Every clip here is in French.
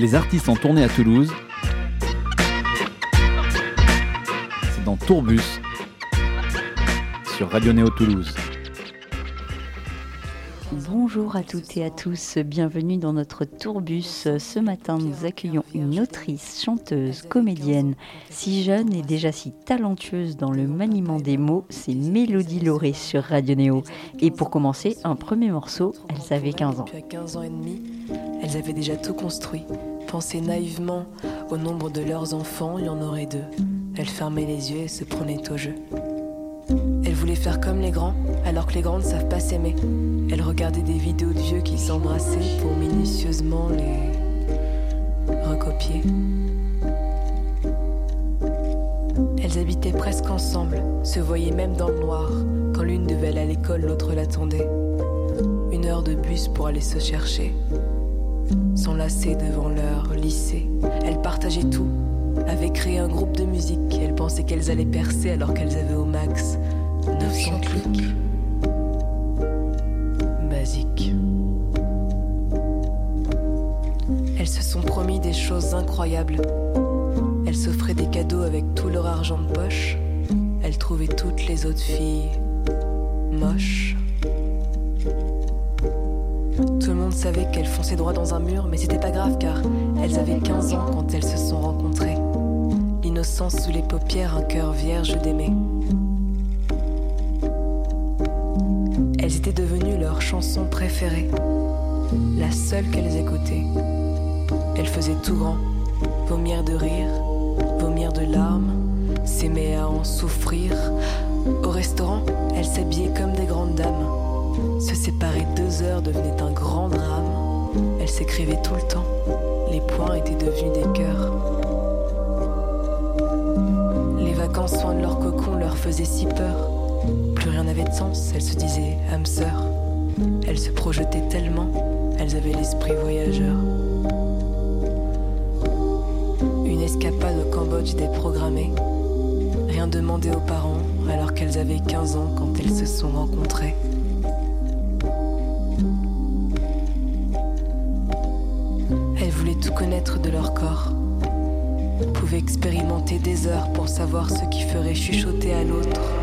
Les artistes en tournée à Toulouse. C'est dans Tourbus sur Radio Néo Toulouse. Bonjour à toutes et à tous, bienvenue dans notre tourbus. Ce matin, nous accueillons une autrice, chanteuse, comédienne, si jeune et déjà si talentueuse dans le maniement des mots, c'est Mélodie Lauré sur Radio Néo. Et pour commencer, un premier morceau, elles avaient 15 ans. Depuis 15 ans et demi, elles avaient déjà tout construit, pensaient naïvement au nombre de leurs enfants, il y en aurait deux. Elles fermaient les yeux et se prenaient au jeu. Elles voulaient faire comme les grands, alors que les grands ne savent pas s'aimer. Elles regardaient des vidéos de vieux qui s'embrassaient pour minutieusement les recopier. Elles habitaient presque ensemble, se voyaient même dans le noir. Quand l'une devait aller à l'école, l'autre l'attendait. Une heure de bus pour aller se chercher. S'enlacer devant leur lycée. Elles partageaient tout, avaient créé un groupe de musique. Elles pensaient qu'elles allaient percer alors qu'elles avaient au max 900 clics. Basique. Elles se sont promis des choses incroyables. Elles s'offraient des cadeaux avec tout leur argent de poche. Elles trouvaient toutes les autres filles moches. Tout le monde savait qu'elles fonçaient droit dans un mur, mais c'était pas grave car elles avaient 15 ans quand elles se sont rencontrées. L'innocence sous les paupières, un cœur vierge d'aimer. Elles étaient devenues leur chanson préférée, la seule qu'elles écoutaient. Elles faisaient tout grand, vomir de rire, vomir de larmes, s'aimer à en souffrir. Au restaurant, elles s'habillaient comme des grandes dames. Se séparer deux heures devenait un grand drame. Elles s'écrivaient tout le temps. Les points étaient devenus des cœurs. Les vacances soin de leur cocon leur faisaient si peur. Plus rien n'avait de sens, elles se disaient âme sœur. Elles se projetaient tellement, elles avaient l'esprit voyageur. Une escapade au Cambodge déprogrammée. Rien demandé aux parents alors qu'elles avaient 15 ans quand elles se sont rencontrées. Voulaient tout connaître de leur corps. Pouvaient expérimenter des heures pour savoir ce qui ferait chuchoter à l'autre.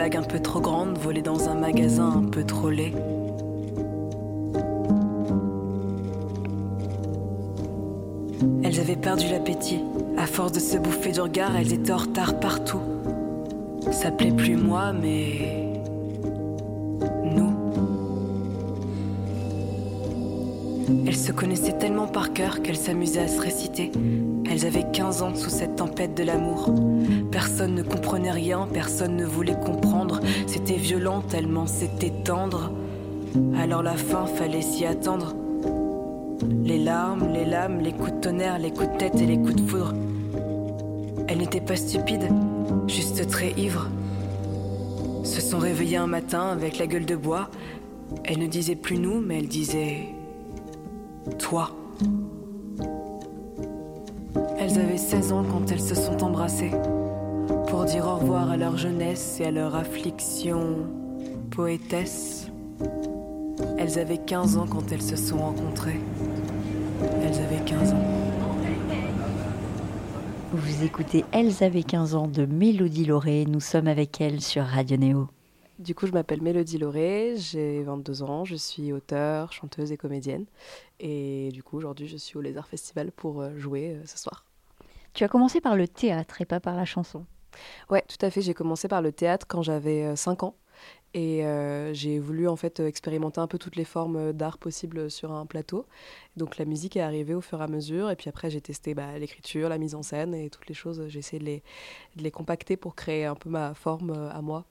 Un peu trop grandes volées dans un magasin un peu trop laid. Elles avaient perdu l'appétit. À force de se bouffer du regard, elles étaient en retard partout. Ça plaît plus moi, mais. Nous. Elles se connaissaient tellement par cœur qu'elles s'amusaient à se réciter. Elles avaient 15 ans sous cette tempête de l'amour. Personne ne comprenait rien, personne ne voulait comprendre. C'était violent tellement c'était tendre. Alors la fin, fallait s'y attendre. Les larmes, les lames, les coups de tonnerre, les coups de tête et les coups de foudre. Elles n'étaient pas stupides, juste très ivres. Se sont réveillées un matin avec la gueule de bois. Elles ne disaient plus nous, mais elles disaient toi. 16 ans quand elles se sont embrassées pour dire au revoir à leur jeunesse et à leur affliction poétesse. Elles avaient 15 ans quand elles se sont rencontrées. Elles avaient 15 ans. Vous écoutez Elles avaient 15 ans de Mélodie Lauré. Nous sommes avec elle sur Radio Néo. Du coup, je m'appelle Mélodie Lauré, j'ai 22 ans, je suis auteure, chanteuse et comédienne. Et du coup, aujourd'hui, je suis au Lézard Festival pour euh, jouer euh, ce soir. Tu as commencé par le théâtre et pas par la chanson. Ouais, tout à fait. J'ai commencé par le théâtre quand j'avais 5 ans. Et euh, j'ai voulu en fait expérimenter un peu toutes les formes d'art possibles sur un plateau. Donc la musique est arrivée au fur et à mesure. Et puis après, j'ai testé bah, l'écriture, la mise en scène et toutes les choses. J'ai essayé de les, de les, compacter pour créer un peu ma forme euh, à moi.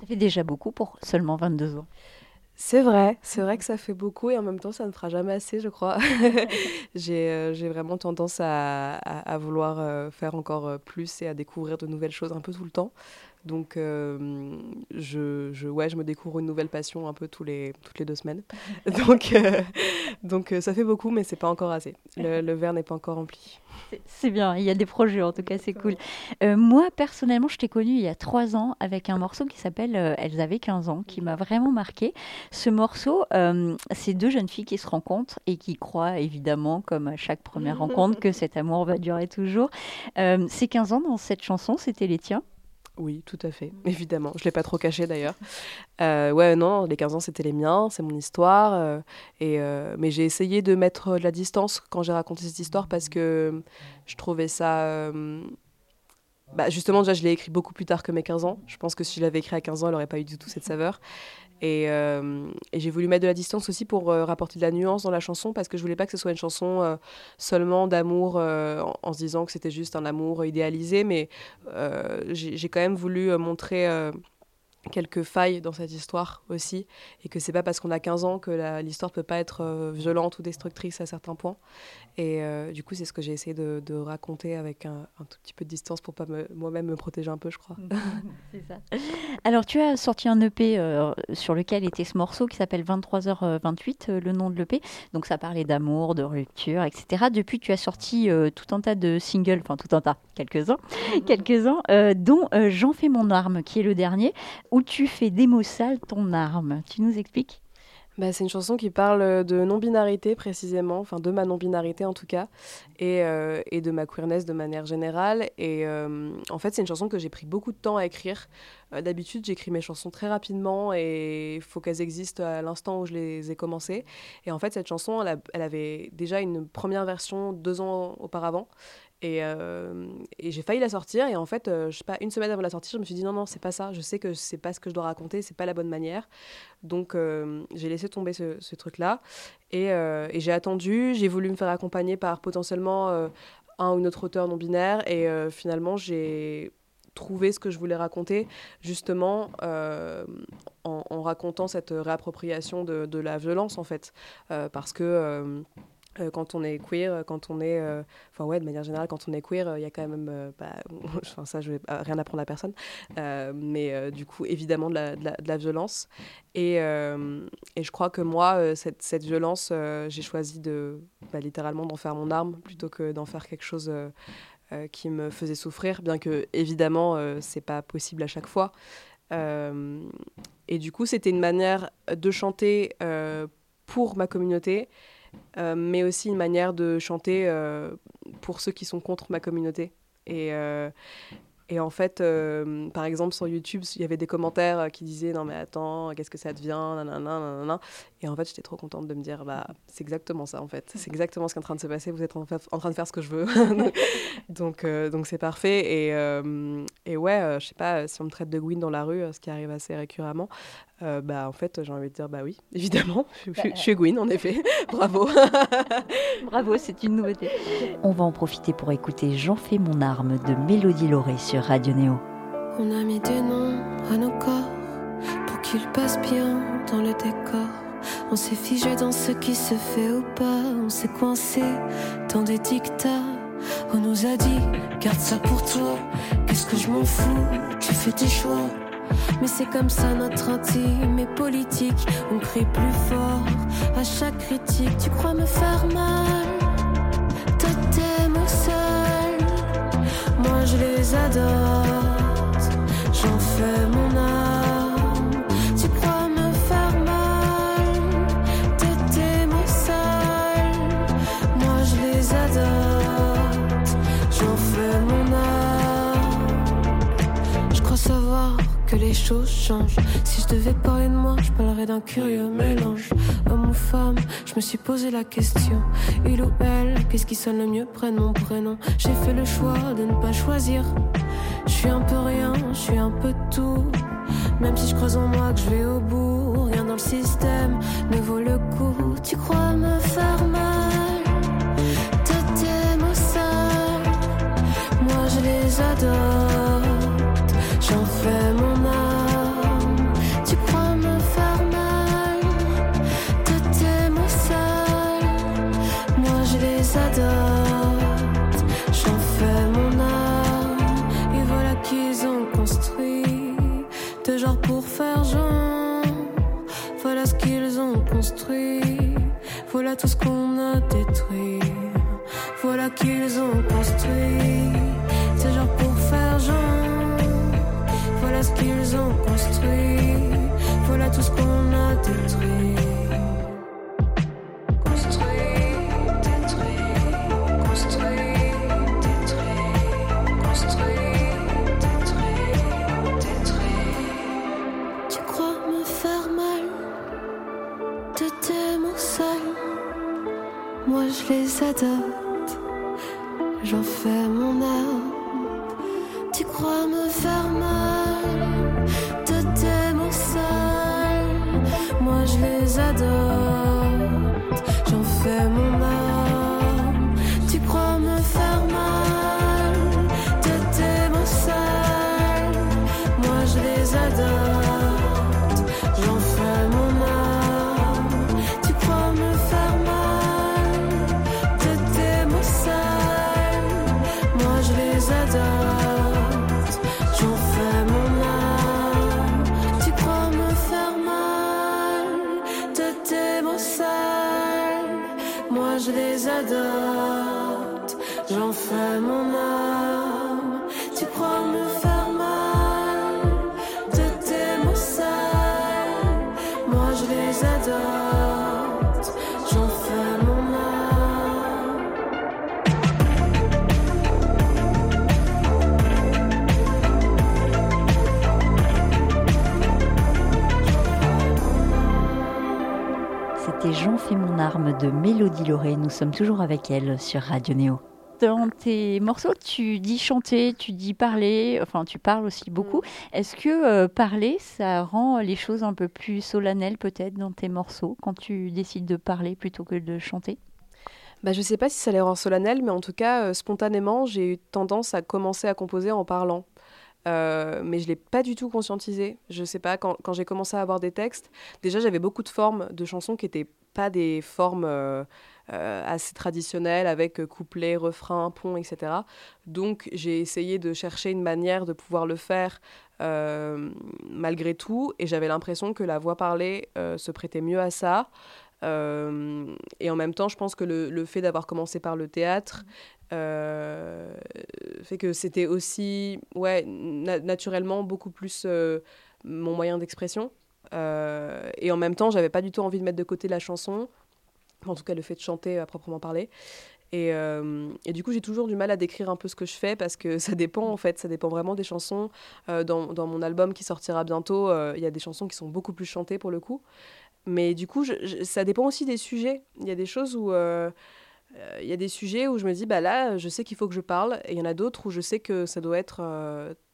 Ça fait déjà beaucoup pour seulement 22 ans. C'est vrai, c'est vrai que ça fait beaucoup et en même temps ça ne fera jamais assez, je crois. Euh, j'ai vraiment tendance à, à, à vouloir faire encore plus et à découvrir de nouvelles choses un peu tout le temps. Donc, euh, je, je, ouais, je me découvre une nouvelle passion un peu tous les, toutes les deux semaines. donc, euh, donc euh, ça fait beaucoup, mais c'est pas encore assez. Le, le verre n'est pas encore rempli. C'est bien, il y a des projets en tout cas, c'est cool. moi, personnellement, je t'ai connue il y a trois ans avec un morceau qui s'appelle Elles avaient 15 ans, qui m'a vraiment marqué. Ce morceau, c'est deux jeunes filles qui se rencontrent et qui croient évidemment, comme à chaque première rencontre, que cet amour va durer toujours. ces 15 ans dans cette chanson, c'était les tiens? Oui, tout à fait, évidemment. Je ne l'ai pas trop caché d'ailleurs. Euh, ouais, non, les 15 ans, c'était les miens, c'est mon histoire. Euh, et, euh, mais j'ai essayé de mettre de la distance quand j'ai raconté cette histoire parce que je trouvais ça. Bah, justement, déjà, je l'ai écrit beaucoup plus tard que mes 15 ans. Je pense que si je l'avais écrit à 15 ans, elle n'aurait pas eu du tout cette saveur. Euh, et, j'ai voulu mettre de la distance aussi pour euh, rapporter de la nuance dans la chanson parce que je voulais pas que ce soit une chanson euh, seulement d'amour en, se disant que c'était juste un amour idéalisé, mais j'ai quand même voulu montrer quelques failles dans cette histoire aussi et que c'est pas parce qu'on a 15 ans que l'histoire peut pas être violente ou destructrice à certains points et euh, du coup, c'est ce que j'ai essayé de, raconter avec un, tout petit peu de distance pour pas moi-même me protéger un peu, je crois. c'est ça. Alors, tu as sorti un EP euh, sur lequel était ce morceau qui s'appelle 23h28, euh, le nom de l'EP. Donc, ça parlait d'amour, de rupture, etc. Depuis, tu as sorti tout un tas de singles, enfin tout un tas, quelques-uns, quelques-uns, dont J'en fais mon arme, qui est le dernier, où tu fais des ton arme. Tu nous expliques bah, c'est une chanson qui parle de non-binarité précisément, enfin de ma non-binarité en tout cas, et, euh, de ma queerness de manière générale. Et euh, en fait, c'est une chanson que j'ai pris beaucoup de temps à écrire. Euh, d'habitude, j'écris mes chansons très rapidement et il faut qu'elles existent à l'instant où je les ai commencées. Et en fait, cette chanson, elle avait déjà une première version deux ans auparavant. Et, euh, et j'ai failli la sortir. Et en fait, euh, je sais pas, une semaine avant la sortie, je me suis dit non, non, c'est pas ça. Je sais que c'est pas ce que je dois raconter, c'est pas la bonne manière. Donc, euh, j'ai laissé tomber ce, truc-là. Et, j'ai attendu. J'ai voulu me faire accompagner par potentiellement un ou une autre auteur non binaire. Et finalement, j'ai trouvé ce que je voulais raconter, justement en, racontant cette réappropriation de, la violence, en fait. parce que quand on est queer, euh, quand on est. Euh, enfin, ouais, de manière générale, quand on est queer, il y a quand même. Bah, enfin, ça, je vais rien apprendre à personne. mais du coup, évidemment, de la, de la, violence. Et, et, je crois que moi, cette, cette violence, j'ai choisi de. Bah, littéralement d'en faire mon arme plutôt que d'en faire quelque chose. qui me faisait souffrir, bien que évidemment c'est pas possible à chaque fois. et du coup, c'était une manière de chanter pour ma communauté, euh, mais aussi une manière de chanter euh, pour ceux qui sont contre ma communauté. Et, euh, et en fait, par exemple, sur YouTube, il y avait des commentaires qui disaient Non, mais attends, qu'est-ce que ça devient. Et en fait, j'étais trop contente de me dire bah, C'est exactement ça, en fait. C'est exactement ce qui est en train de se passer. Vous êtes en, train de faire ce que je veux. donc, donc c'est parfait. Et, et ouais, je sais pas, si on me traite de Gwyn dans la rue, ce qui arrive assez récurremment, euh, bah, en fait, j'ai envie de dire, bah oui, évidemment, je, je, suis Gwyn, en effet. Bravo. Bravo, c'est une nouveauté. On va en profiter pour écouter J'en fais mon arme de Mélodie Lauré sur Radio Néo. On a mis des noms à nos corps pour qu'ils passent bien dans le décor. On s'est figé dans ce qui se fait ou pas. On s'est coincé dans des dictats. On nous a dit, garde ça pour toi. Qu'est-ce que je m'en fous, tu fais tes choix. Mais c'est comme ça notre intime et politique. On crie plus fort à chaque critique. Tu crois me faire mal? T'aimes au seul. Moi je les adore. J'en fais mon Si je devais parler de moi, je parlerais d'un curieux mélange. Homme ou femme, je me suis posé la question. Il ou elle, qu'est-ce qui sonne le mieux Prenne mon prénom? J'ai fait le choix de ne pas choisir. Je suis un peu rien, je suis un peu tout. Même si je croise en moi que je vais au bout, rien dans le système ne vaut le coup. Tu crois me faire mal? De tes mots sales, moi je les adore. Sommes toujours avec elle sur Radio Néo. Dans tes morceaux, tu dis chanter, tu dis parler, enfin tu parles aussi beaucoup. Est-ce que euh, parler, ça rend les choses un peu plus solennelles peut-être dans tes morceaux quand tu décides de parler plutôt que de chanter? Bah, je sais pas si ça les rend solennels, mais en tout cas, euh, spontanément, j'ai eu tendance à commencer à composer en parlant. Euh, mais je l'ai pas du tout conscientisé. Je sais pas, quand, quand j'ai commencé à avoir des textes, déjà j'avais beaucoup de formes de chansons qui étaient pas des formes euh, assez traditionnelles avec euh, couplet, refrain, pont, etc. Donc j'ai essayé de chercher une manière de pouvoir le faire euh, malgré tout, et j'avais l'impression que la voix parlée euh, se prêtait mieux à ça. Euh, et en même temps, je pense que le, le fait d'avoir commencé par le théâtre euh, fait que c'était aussi, ouais, na- naturellement beaucoup plus euh, mon moyen d'expression. Euh, et en même temps, j'avais pas du tout envie de mettre de côté la chanson, en tout cas le fait de chanter à proprement parler. Et, euh, et du coup, j'ai toujours du mal à décrire un peu ce que je fais parce que ça dépend en fait, ça dépend vraiment des chansons. Euh, dans, dans mon album qui sortira bientôt, euh, il y a des chansons qui sont beaucoup plus chantées pour le coup. Mais du coup, je- je- ça dépend aussi des sujets. Il y a des choses où. il y a des sujets où je me dis, bah là, je sais qu'il faut que je parle. Et il y en a d'autres où je sais que ça doit être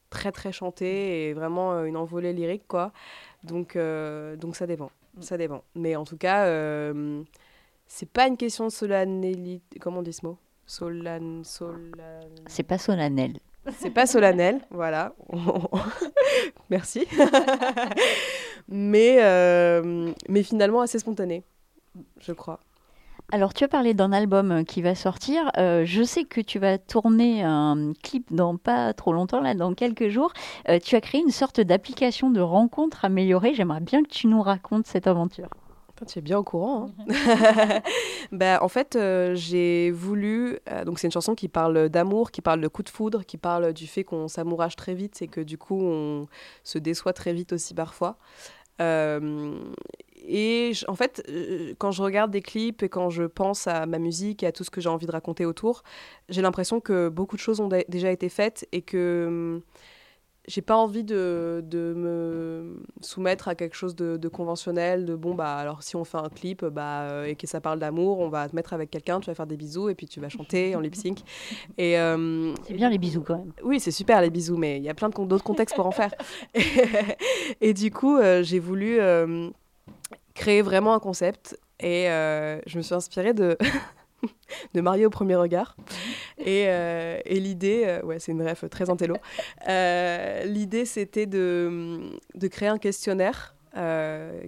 très, très chanté et vraiment une envolée lyrique, quoi. Donc, donc ça dépend. Ça dépend. Mais en tout cas, c'est pas une question de solennité. Comment on dit ce mot? Solan, solan... C'est pas solennel. C'est pas solennel, voilà. Merci. mais, euh, mais finalement assez spontané, je crois. Alors, tu as parlé d'un album euh, qui va sortir. Euh, je sais que tu vas tourner un clip dans pas trop longtemps, là, dans quelques jours. Euh, tu as créé une sorte d'application de rencontre améliorée. J'aimerais bien que tu nous racontes cette aventure. Tu es bien au courant. hein. bah, en fait, euh, j'ai voulu. euh, donc, c'est une chanson qui parle d'amour, qui parle de coup de foudre, qui parle du fait qu'on s'amourage très vite et que du coup, on se déçoit très vite aussi parfois. Euh, et je- en fait, quand je regarde des clips et quand je pense à ma musique et à tout ce que j'ai envie de raconter autour, j'ai l'impression que beaucoup de choses ont dé- déjà été faites et que hum, j'ai pas envie de, de, me soumettre à quelque chose de, de, conventionnel, de bon, bah alors si on fait un clip bah, euh, et que ça parle d'amour, on va te mettre avec quelqu'un, tu vas faire des bisous et puis tu vas chanter en lip sync. Et, euh, c'est bien les bisous quand même. Oui, c'est super les bisous, mais il y a plein d'autres contextes pour en faire. et, du coup, euh, j'ai voulu créer vraiment un concept et je me suis inspirée de. de marier au premier regard. Et, euh, l'idée, euh, ouais, c'est une rêve très intello. Euh, l'idée, c'était de créer un questionnaire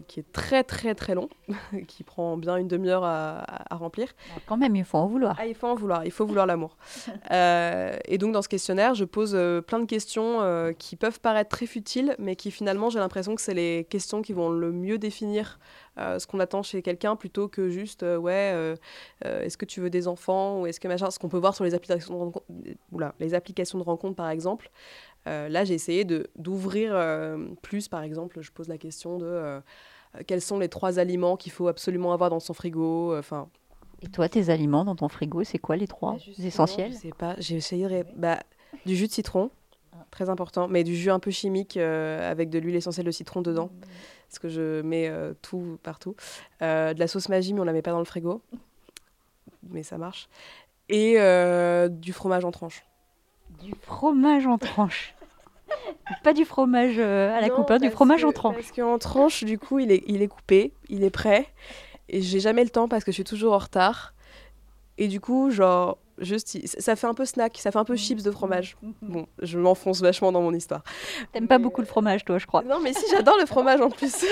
qui est très très très long, qui prend bien une demi-heure à, à, remplir. Ah, quand même, il faut en vouloir. Ah, il faut en vouloir, il faut vouloir l'amour. et donc dans ce questionnaire, je pose plein de questions qui peuvent paraître très futiles, mais qui finalement, j'ai l'impression que c'est les questions qui vont le mieux définir euh, ce qu'on attend chez quelqu'un plutôt que juste euh, ouais euh, est-ce que tu veux des enfants ou est-ce que machin ce qu'on peut voir sur les applications de rencontre, les applications de rencontre par exemple là j'ai essayé de d'ouvrir plus par exemple je pose la question de quels sont les trois aliments qu'il faut absolument avoir dans son frigo enfin et toi tes aliments dans ton frigo c'est quoi les trois bah, essentiels je sais pas j'ai essayé de... bah, du jus de citron très important, mais du jus un peu chimique avec de l'huile essentielle de citron dedans. Mmh parce que je mets euh, tout partout. Euh, de la sauce magie, mais on la met pas dans le frigo. Mais ça marche. Et euh, du fromage en tranche. Du fromage en tranche Pas du fromage à la coupe, hein, du fromage en tranche. Parce qu'en tranche, du coup, il est, il est coupé, il est prêt. Et j'ai jamais le temps parce que je suis toujours en retard. Et du coup, genre, juste, ça fait un peu snack, ça fait un peu chips de fromage. Bon, je m'enfonce vachement dans mon histoire. T'aimes pas beaucoup le fromage, toi, je crois. Non, mais si, j'adore le fromage en plus.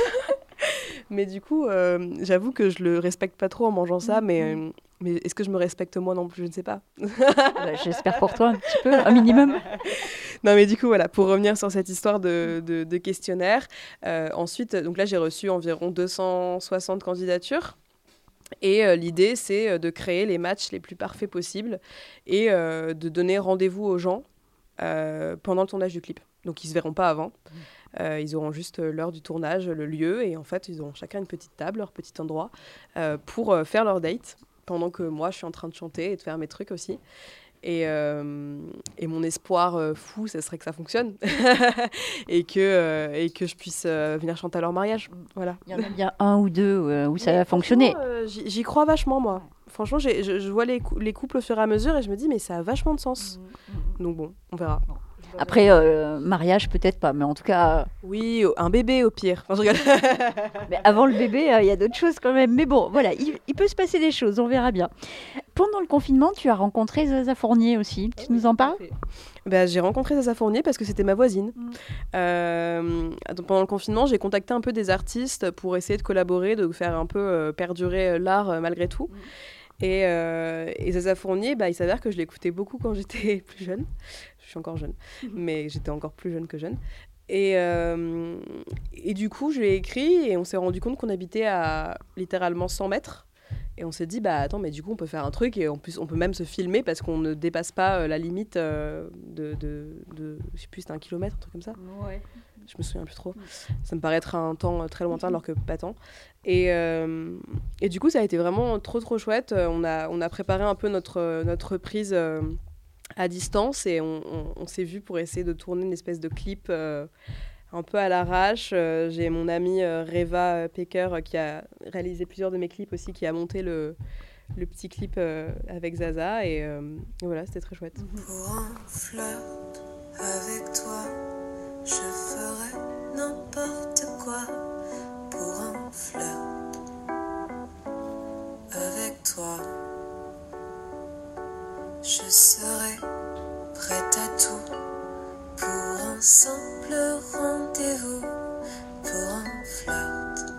mais du coup, euh, j'avoue que je le respecte pas trop en mangeant ça, mais, euh, mais est-ce que je me respecte moi non plus? Je ne sais pas. Bah, j'espère pour toi un petit peu, un minimum. non, mais du coup, voilà, pour revenir sur cette histoire de, de, questionnaire, euh, ensuite, donc là, j'ai reçu environ 260 candidatures. Et euh, l'idée, c'est euh, de créer les matchs les plus parfaits possibles et euh, de donner rendez-vous aux gens pendant le tournage du clip. Donc ils ne se verront pas avant. ils auront juste l'heure du tournage, le lieu, et en fait, ils auront chacun une petite table, leur petit endroit, pour faire leur date, pendant que moi, je suis en train de chanter et de faire mes trucs aussi. Et, euh, et, mon espoir euh, fou, ce serait que ça fonctionne et, que, euh, et que je puisse venir chanter à leur mariage. Voilà. Il y en a bien un ou deux où ça va fonctionner. J'y crois vachement, moi. Franchement, je, je, vois les, les, couples au fur et à mesure et je me dis, mais ça a vachement de sens. Mmh, mmh, mmh. Donc bon, on verra. Après, euh, mariage, peut-être pas, mais en tout cas. Oui, un bébé au pire. mais avant le bébé, euh, il y a d'autres choses quand même. Mais bon, voilà, il, peut se passer des choses, on verra bien. Pendant le confinement, tu as rencontré Zaza Fournier aussi. Tu nous en parles? bah, J'ai rencontré Zaza Fournier parce que c'était ma voisine. Mm. Euh, pendant le confinement, j'ai contacté un peu des artistes pour essayer de collaborer, de faire un peu perdurer l'art malgré tout. Mm. Et, et, Zaza Fournier, bah, il s'avère que je l'écoutais beaucoup quand j'étais plus jeune je suis encore jeune, mhm. mais j'étais encore plus jeune que jeune. Et, euh, et du coup, je lui ai écrit et on s'est rendu compte qu'on habitait à littéralement 100 mètres. Et on s'est dit, bah attends, mais du coup, on peut faire un truc et en plus, on peut même se filmer parce qu'on ne dépasse pas euh, la limite euh, de, de, de, Je sais plus, c'était un kilomètre, un truc comme ça. Ouais. Je me souviens plus trop. Ça me paraît être un temps très lointain alors que pas tant. Et, et du coup, ça a été vraiment trop, trop chouette. On a, on a préparé un peu notre, notre reprise à distance et on, s'est vu pour essayer de tourner une espèce de clip euh, un peu à l'arrache. Euh, j'ai mon amie euh, Reva Pecker qui a réalisé plusieurs de mes clips aussi, qui a monté le, le petit clip avec Zaza et, voilà, c'était très chouette. Pour un flirt avec toi, je n'importe quoi. Pour un flirt avec toi. Je serai prête à tout pour un simple rendez-vous, pour un flirt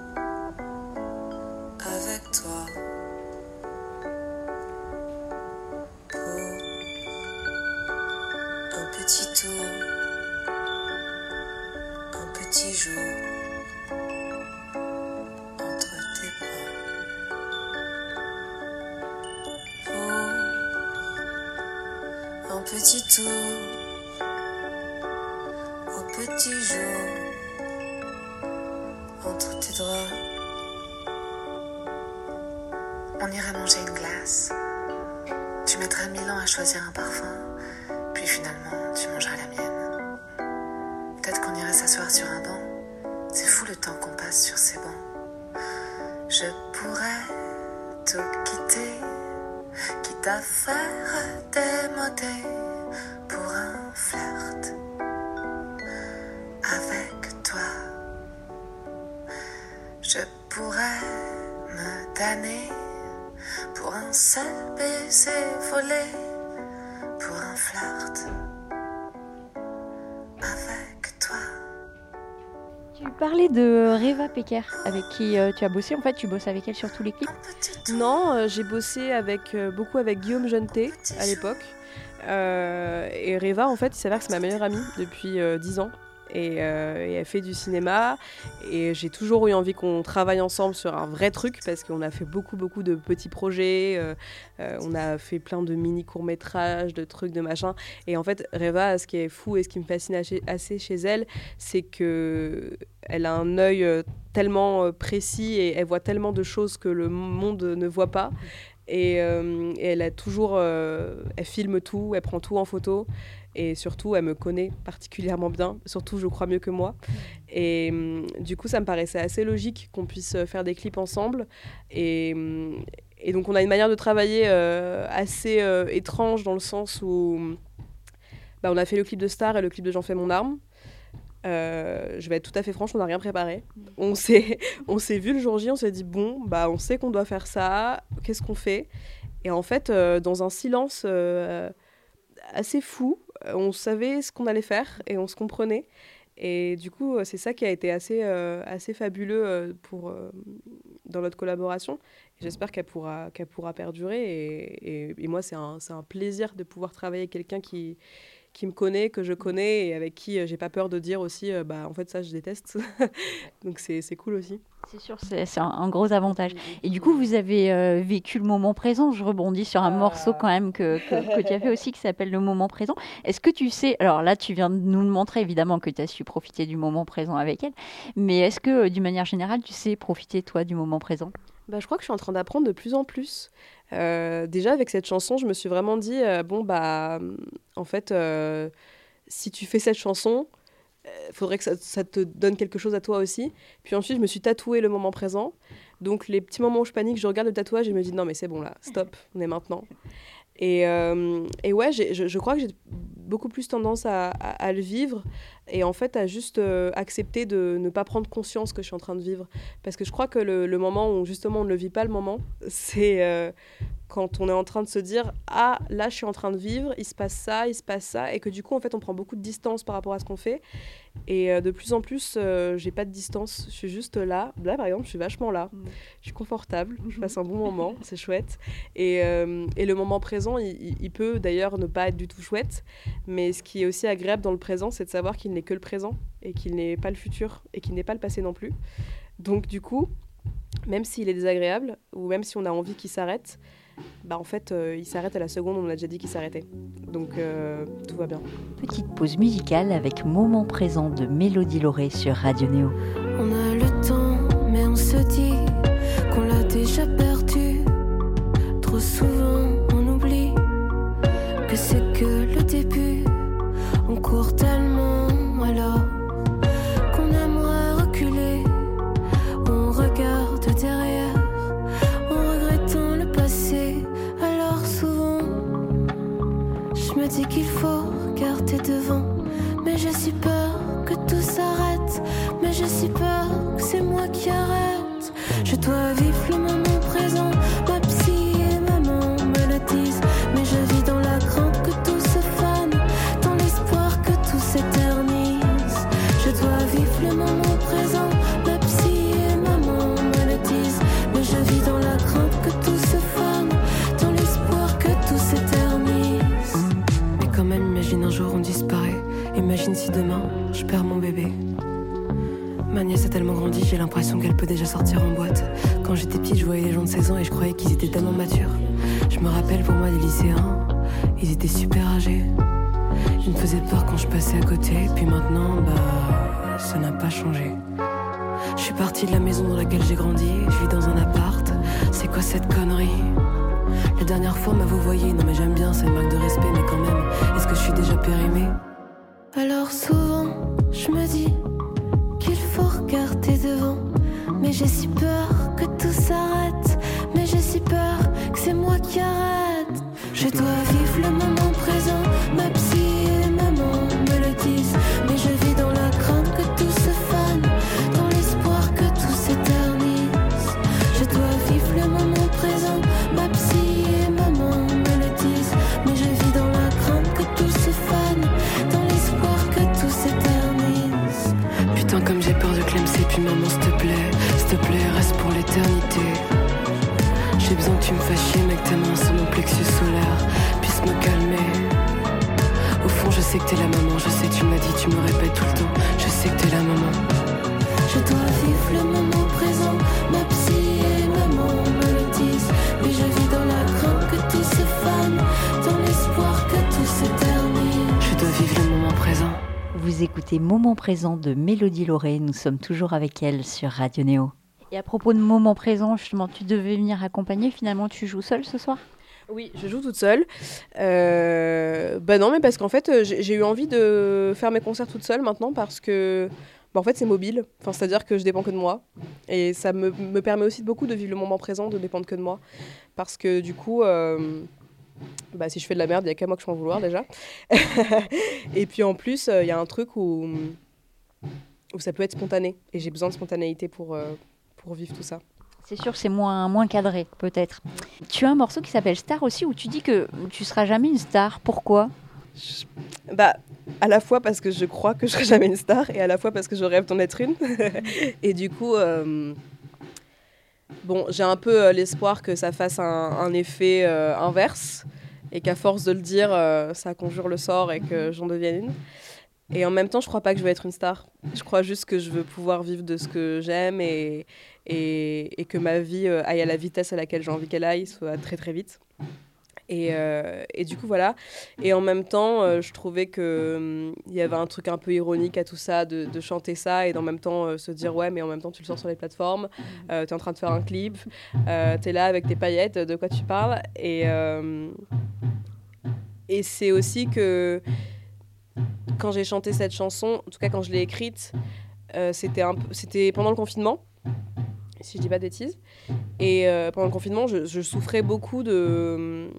petit tour, au petit jour, entre tes draps. On ira manger une glace. Tu mettras mille ans à choisir un parfum, puis finalement tu mangeras la mienne. Peut-être qu'on irait s'asseoir sur un banc. C'est fou le temps qu'on passe sur ces bancs. Je pourrais tout quitter, quitte à faire des pour un flirt avec toi. Je pourrais me damner pour un seul baiser volé, pour un flirt avec toi. Tu parlais de Reva Pecker, avec qui euh, tu as bossé. En fait, tu bosses avec elle sur tous les clips Non, euh, j'ai bossé avec, euh, beaucoup avec Guillaume Jeuneté à l'époque. Euh, et Reva, en fait, il s'avère que c'est ma meilleure amie depuis euh, 10 ans. Et, euh, et elle fait du cinéma. Et j'ai toujours eu envie qu'on travaille ensemble sur un vrai truc parce qu'on a fait beaucoup, beaucoup de petits projets. euh, euh, on a fait plein de mini courts-métrages, de trucs, de machin. Et en fait, Reva, ce qui est fou et ce qui me fascine assez- chez elle, c'est que elle a un œil euh, tellement euh, précis et elle voit tellement de choses que le monde ne voit pas. Et, euh, et elle a toujours, euh, elle filme tout, elle prend tout en photo et surtout elle me connaît particulièrement bien, surtout je crois mieux que moi. Et hum, du coup ça me paraissait assez logique qu'on puisse faire des clips ensemble. Et, donc on a une manière de travailler euh, assez euh, étrange dans le sens où bah, on a fait le clip de Star et le clip de J'en fais mon arme. Euh, je vais être tout à fait franche, on n'a rien préparé. On s'est, on s'est vu le jour J, on s'est dit bon, bah on sait qu'on doit faire ça. Qu'est-ce qu'on fait? Et en fait, euh, dans un silence euh, assez fou, on savait ce qu'on allait faire et on se comprenait. Et du coup, c'est ça qui a été assez, assez fabuleux pour, dans notre collaboration. J'espère qu'elle pourra, qu'elle pourra perdurer. Et, moi, c'est un, c'est un plaisir de pouvoir travailler avec quelqu'un qui, qui me connaît, que je connais et avec qui euh, j'ai pas peur de dire aussi, euh, bah en fait ça je déteste. Donc c'est cool aussi. C'est sûr, c'est un, un gros avantage. Et du coup, vous avez euh, vécu le moment présent. Je rebondis sur un morceau quand même que, que, que tu as fait aussi qui s'appelle Le moment présent. Est-ce que tu sais, alors là, tu viens de nous le montrer évidemment que tu as su profiter du moment présent avec elle, mais est-ce que d'une manière générale, tu sais profiter toi du moment présent? Bah, je crois que je suis en train d'apprendre de plus en plus. Euh, déjà avec cette chanson, je me suis vraiment dit euh, bon bah en fait euh, si tu fais cette chanson, il faudrait que ça, ça te donne quelque chose à toi aussi. Puis ensuite, je me suis tatoué le moment présent. Donc les petits moments où je panique, je regarde le tatouage et je me dis non mais c'est bon là, stop, on est maintenant. Et, euh, et ouais, je, je crois que j'ai beaucoup plus tendance à, à- à le vivre et en fait à juste euh, accepter de ne pas prendre conscience que je suis en train de vivre. Parce que je crois que le, le moment où justement on ne le vit pas le moment, c'est euh, quand on est en train de se dire ah là je suis en train de vivre, il se passe ça, il se passe ça, et que du coup en fait on prend beaucoup de distance par rapport à ce qu'on fait. Et euh, de plus en plus, euh, j'ai pas de distance, je suis juste là. Là par exemple, je suis vachement là, Mm. je suis confortable, je passe un bon moment, c'est chouette. Et, euh, et le moment présent, il, il- il peut d'ailleurs ne pas être du tout chouette, mais ce qui est aussi agréable dans le présent, c'est de savoir qu'il n'est que le présent et qu'il n'est pas le futur et qu'il n'est pas le passé non plus. Donc du coup, même s'il est désagréable ou même si on a envie qu'il s'arrête, bah en fait, euh, il s'arrête à la seconde on a déjà dit qu'il s'arrêtait. Donc euh, tout va bien. Petite pause musicale avec Moment présent de Mélodie Lauré sur Radio Néo. On a le temps, mais on se dit qu'on l'a déjà perdu. Trop souvent, on oublie que c'est que le début. Devant. Mais j'ai si peur demain je perds mon bébé. Ma nièce a tellement grandi, j'ai l'impression qu'elle peut déjà sortir en boîte. Quand j'étais petite, je voyais les gens de 16 ans et je croyais qu'ils étaient tellement matures. Je me rappelle pour moi les lycéens, ils étaient super âgés. Ils me faisaient peur quand je passais à côté, puis maintenant, bah, ça n'a pas changé. Je suis partie de la maison dans laquelle j'ai grandi, je vis dans un appart. C'est quoi cette connerie? La dernière fois, m'a vous non mais j'aime bien, c'est une marque de respect, mais quand même, est-ce que je suis déjà périmée? Alors souvent, je me dis qu'il faut regarder devant. Mais j'ai si peur sais que t'es la maman, je sais tu m'as dit, tu me répètes tout le temps, je sais que t'es la maman. Je dois vivre le moment présent. Ma psy et maman me le disent. Mais je vis dans la crainte que tout se fane. Dans l'espoir que tout s'éternise. Je dois vivre le moment présent. Vous écoutez Moment présent de Mélodie Lauré. Nous sommes toujours avec elle sur Radio Néo. Et à propos de Moment présent, justement, tu devais venir accompagner. Finalement, tu joues seule ce soir? Oui, je joue toute seule. Euh, bah non, mais parce qu'en fait, j'ai j'ai eu envie de faire mes concerts toute seule maintenant parce que, bah en fait, c'est mobile. Enfin, c'est-à-dire que je dépends que de moi. Et ça me, me permet aussi beaucoup de vivre le moment présent, de dépendre que de moi. Parce que du coup, euh, bah, si je fais de la merde, il n'y a qu'à moi que je peux en vouloir déjà. Et puis en plus, euh, il y a un truc où, où ça peut être spontané. Et j'ai besoin de spontanéité pour, euh, pour vivre tout ça. C'est sûr, c'est moins, moins cadré, peut-être. Tu as un morceau qui s'appelle Star aussi, où tu dis que tu seras jamais une star. Pourquoi? Bah, à la fois parce que je crois que je serai jamais une star et à la fois parce que je rêve d'en être une. et du coup, euh, bon, j'ai un peu euh, l'espoir que ça fasse un, effet euh, inverse et qu'à force de le dire, ça conjure le sort et que j'en devienne une. Et en même temps, je crois pas que je veux être une star. Je crois juste que je veux pouvoir vivre de ce que j'aime et, et, et que ma vie euh, aille à la vitesse à laquelle j'ai envie qu'elle aille, soit très très vite. Et, euh, et du coup, voilà. Et en même temps, euh, je trouvais qu'il y avait un truc un peu ironique à tout ça, de, chanter ça et en même temps se dire Ouais, mais en même temps, tu le sors sur les plateformes, tu es en train de faire un clip, tu es là avec tes paillettes, de quoi tu parles. Et, et c'est aussi que quand j'ai chanté cette chanson, en tout cas quand je l'ai écrite, euh, c'était pendant le confinement, si je dis pas de bêtises. Et euh, pendant le confinement, je, souffrais beaucoup de.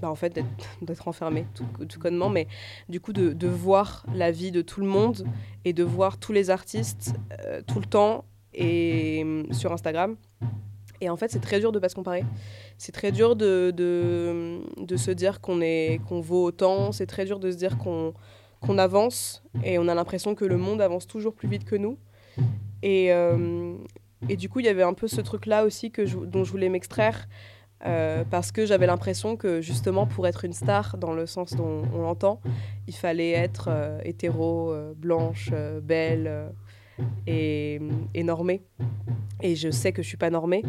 Bah, en fait, d'être- enfermée, tout, tout connement, mais du coup, de, voir la vie de tout le monde et de voir tous les artistes euh, tout le temps et sur Instagram. Et en fait, c'est très dur de pas se comparer. C'est très dur de, de, de se dire qu'on qu'on vaut autant. C'est très dur de se dire qu'on qu'on avance et on a l'impression que le monde avance toujours plus vite que nous. Et, euh, et du coup, il y avait un peu ce truc-là aussi que dont je voulais m'extraire euh, parce que j'avais l'impression que justement pour être une star dans le sens dont on l'entend, il fallait être euh, hétéro, blanche, belle et, et normée. Et je sais que je suis pas normée.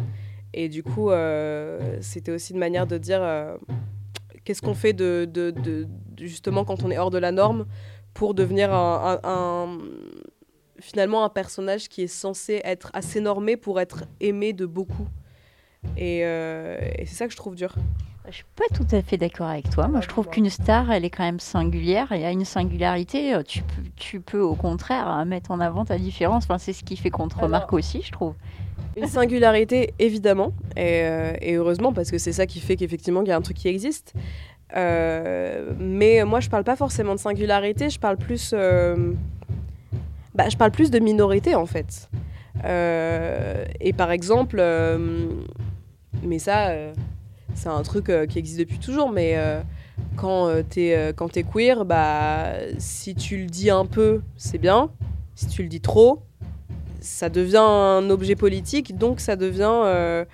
Et du coup, euh, c'était aussi une manière de dire euh, qu'est-ce qu'on fait de, de- de- justement quand on est hors de la norme pour devenir un, un- un- finalement un personnage qui est censé être assez normé pour être aimé de beaucoup. Et, euh, et c'est ça que je trouve dur. Je suis pas tout à fait d'accord avec toi. Moi, je trouve qu'une star, elle est quand même singulière. Il y a une singularité. Tu peux, tu peux au contraire mettre en avant ta différence. Enfin, c'est ce qui fait qu'on te remarque aussi, je trouve. Une singularité, évidemment, et, euh, et heureusement, parce que c'est ça qui fait qu'effectivement, il y a un truc qui existe. Euh, mais moi, je parle pas forcément de singularité, je parle plus, euh, bah, je parle plus de minorité, en fait. Et par exemple, mais ça, c'est un truc qui existe depuis toujours, mais quand t'es quand queer, bah, si tu le dis un peu, c'est bien. Si tu le dis trop, ça devient un objet politique, donc ça devient, euh,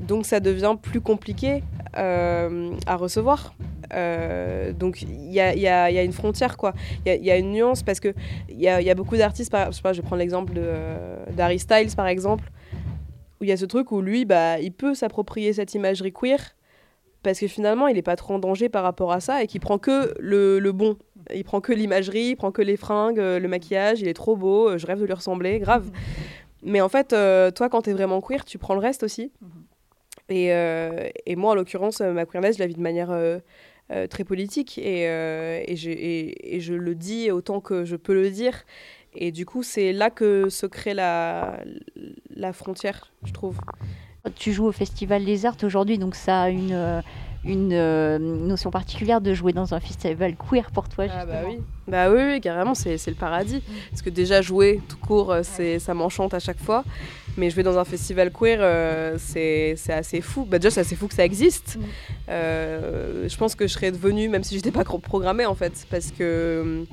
donc ça devient plus compliqué euh, à recevoir. Euh, donc il y a, une frontière, quoi. Il y a, une nuance parce que il y a, beaucoup d'artistes, je sais vais l'exemple d'Harry Styles, par exemple, où il y a ce truc où lui, bah, il peut s'approprier cette imagerie queer parce que finalement, il n'est pas trop en danger par rapport à ça et qu'il prend que le bon. Il prend que l'imagerie, il prend que les fringues, euh, le maquillage, il est trop beau, euh, je rêve de lui ressembler, grave. Mais en fait, euh, toi, quand t'es vraiment queer, tu prends le reste aussi. Et, euh, et moi, en l'occurrence, ma queerness, je la vis de manière euh, très politique et, et, et, je le dis autant que je peux le dire. Et du coup, c'est là que se crée la, la frontière, je trouve. Tu joues au Festival des Arts aujourd'hui, donc ça a une une euh, notion particulière de jouer dans un festival queer pour toi ah bah oui. Bah oui, oui carrément c'est le paradis. Parce que déjà jouer tout court euh, c'est ça m'enchante à chaque fois. Mais jouer dans un festival queer euh, c'est assez fou. Bah déjà c'est assez fou que ça existe. Mm. je pense que je serais devenue même si j'étais pas programmée en fait. Parce que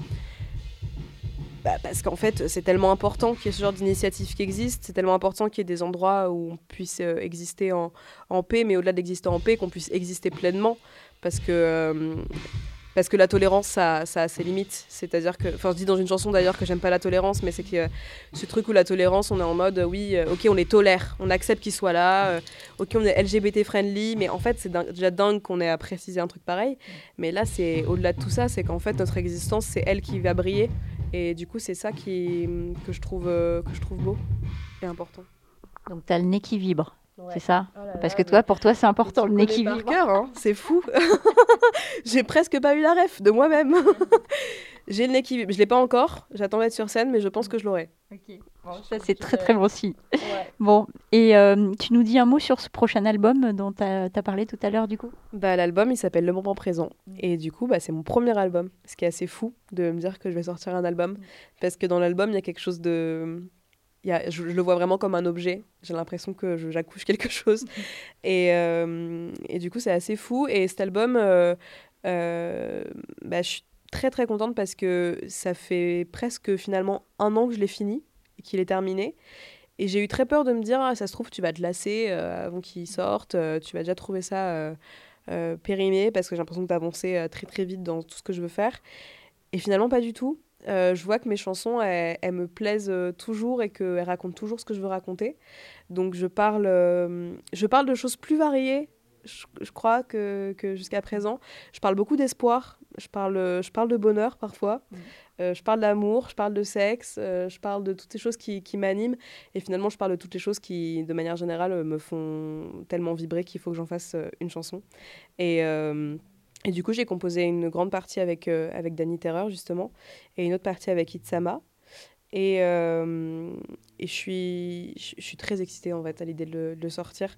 bah, parce qu'en fait, c'est tellement important qu'il y ait ce genre d'initiative qui existe, c'est tellement important qu'il y ait des endroits où on puisse euh, exister en, paix, mais au-delà d'exister en paix, qu'on puisse exister pleinement. Parce que, euh, parce que la tolérance, ça, a ses limites. C'est-à-dire que, enfin, je dis dans une chanson d'ailleurs que j'aime pas la tolérance, mais c'est que ce truc où la tolérance, on est en mode, oui, euh, ok, on les tolère, on accepte qu'ils soient là, ok, on est LGBT friendly, mais en fait, c'est déjà dingue qu'on ait à préciser un truc pareil. Mais là, c'est au-delà de tout ça, c'est qu'en fait, notre existence, c'est elle qui va briller. Et du coup, c'est ça qui, que, je trouve, que je trouve beau et important. Donc, tu as le nez qui vibre. C'est ça oh Parce que toi, pour toi, c'est important le nez qui vibre. Hein c'est fou. J'ai presque pas eu la ref de moi-même. J'ai le nez qui vibre. Je l'ai pas encore. J'attends d'être sur scène, mais je pense que je l'aurai. Ok. Ça, c'est très très bon aussi. Bon, et euh, tu nous dis un mot sur ce prochain album dont tu as, parlé tout à l'heure, du coup? Bah, L'album, il s'appelle Le Moment Présent. Mm. Et du coup, bah, c'est mon premier album. Ce qui est assez fou de me dire que je vais sortir un album. Mm. Parce que dans l'album, il y a quelque chose de je, le vois vraiment comme un objet. J'ai l'impression que j'accouche quelque chose. Et, euh, et, du coup, c'est assez fou. Et cet album, euh, euh, bah, je suis très très contente parce que ça fait presque finalement un an que je l'ai fini qu'il est terminé. Et j'ai eu très peur de me dire, ah, ça se trouve, tu vas te lasser avant qu'il sorte, tu vas déjà trouver ça périmé parce que j'ai l'impression avancé très très vite dans tout ce que je veux faire. Et finalement, pas du tout. Euh, je vois que mes chansons, elles, me plaisent euh, toujours et qu'elles racontent toujours ce que je veux raconter. Donc je parle, euh, je parle de choses plus variées, je, crois, que, que jusqu'à présent. Je parle beaucoup d'espoir, je parle, je parle de bonheur parfois, mmh. Je parle d'amour, je parle de sexe, je parle de toutes ces choses qui, qui m'animent. Et finalement, je parle de toutes les choses qui, de manière générale, me font tellement vibrer qu'il faut que j'en fasse une chanson. Et... Et du coup, j'ai composé une grande partie avec, euh, avec Danny Terreur, justement, et une autre partie avec Itsama. Et, euh, et je, suis, je, suis très excitée, en fait, à l'idée de, le sortir.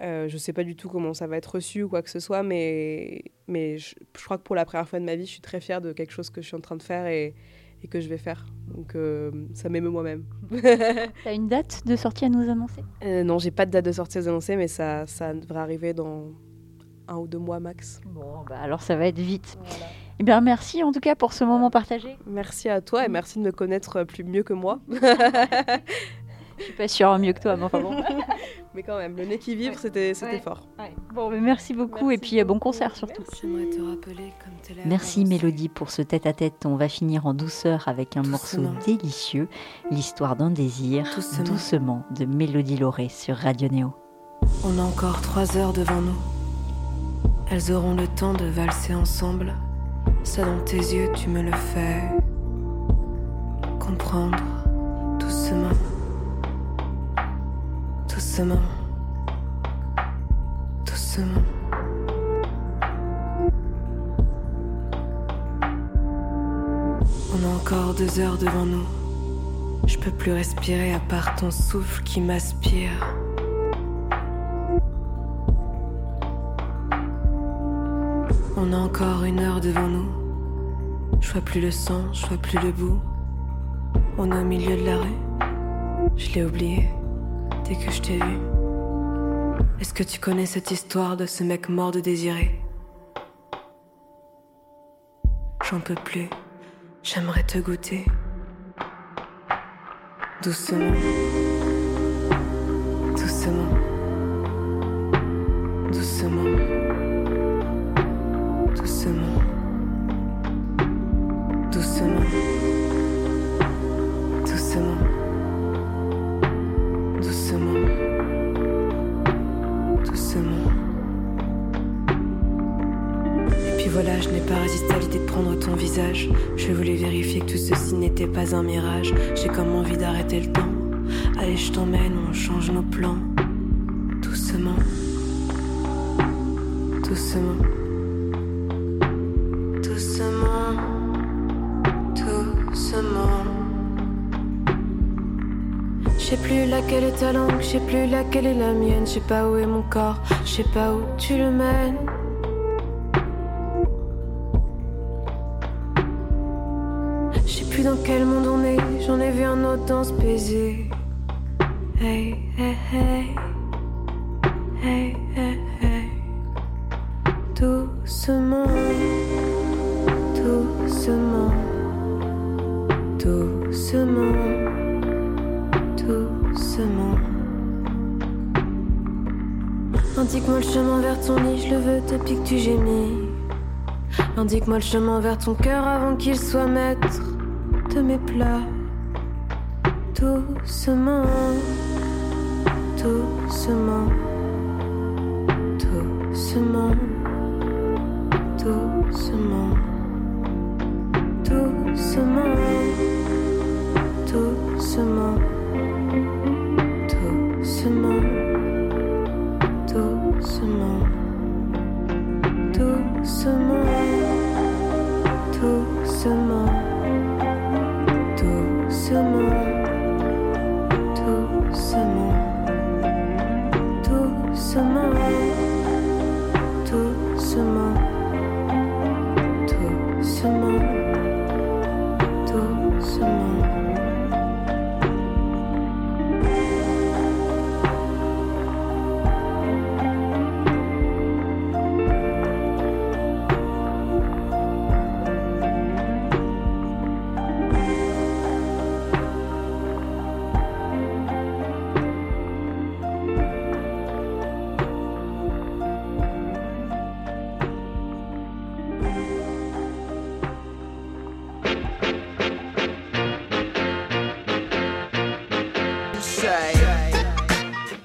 Euh, je ne sais pas du tout comment ça va être reçu ou quoi que ce soit, mais, mais je, crois que pour la première fois de ma vie, je suis très fière de quelque chose que je suis en train de faire et, et que je vais faire. Donc ça m'émeut moi-même. tu as une date de sortie à nous annoncer? Non, j'ai pas de date de sortie à nous annoncer, mais ça, ça devrait arriver dans un ou deux mois max. Bon, bah alors ça va être vite. Eh bien, merci en tout cas pour ce moment partagé. Merci à toi et merci de me connaître plus mieux que moi. Je suis pas sûre mieux que toi, mais enfin bon. mais quand même, le nez qui vibre, c'était fort. Bon, mais merci beaucoup et puis bon concert surtout. Merci Mélodie pour ce tête-à-tête. On va finir en douceur avec un morceau délicieux, l'histoire d'un désir, doucement. doucement de Mélodie Lauré sur Radio Néo. On a encore trois heures devant nous. Elles auront le temps de valser ensemble. Ça dans tes yeux, tu me le fais comprendre doucement, doucement, doucement. On a encore deux heures devant nous. Je peux plus respirer à part ton souffle qui m'aspire. On a encore une heure devant nous. Je vois plus le sang, je vois plus le bout. On est au milieu de la rue. Je l'ai oublié que je t'ai vu. Est-ce que tu connais cette histoire de ce mec mort de désiré? J'en peux plus. J'aimerais te goûter. Doucement. Doucement. Doucement. un mirage. J'ai comme envie d'arrêter le temps. Allez, je t'emmène, on change nos plans. Doucement. Doucement. Doucement. Doucement. Je sais plus laquelle est ta langue, je sais plus laquelle est la mienne, je sais pas où est mon corps, je sais pas où tu le mènes. Quel monde on est, j'en ai vu un autre dans ce baiser. Hey, hey, hey. Hey, hey, hey. Doucement, doucement, doucement, doucement. Indique-moi le chemin vers ton lit, je le veux depuis que tu gémis. Indique-moi le chemin vers ton cœur avant qu'il soit maître de mes. Doucement, doucement, doucement, doucement, doucement, doucement, doucement, doucement, doucement,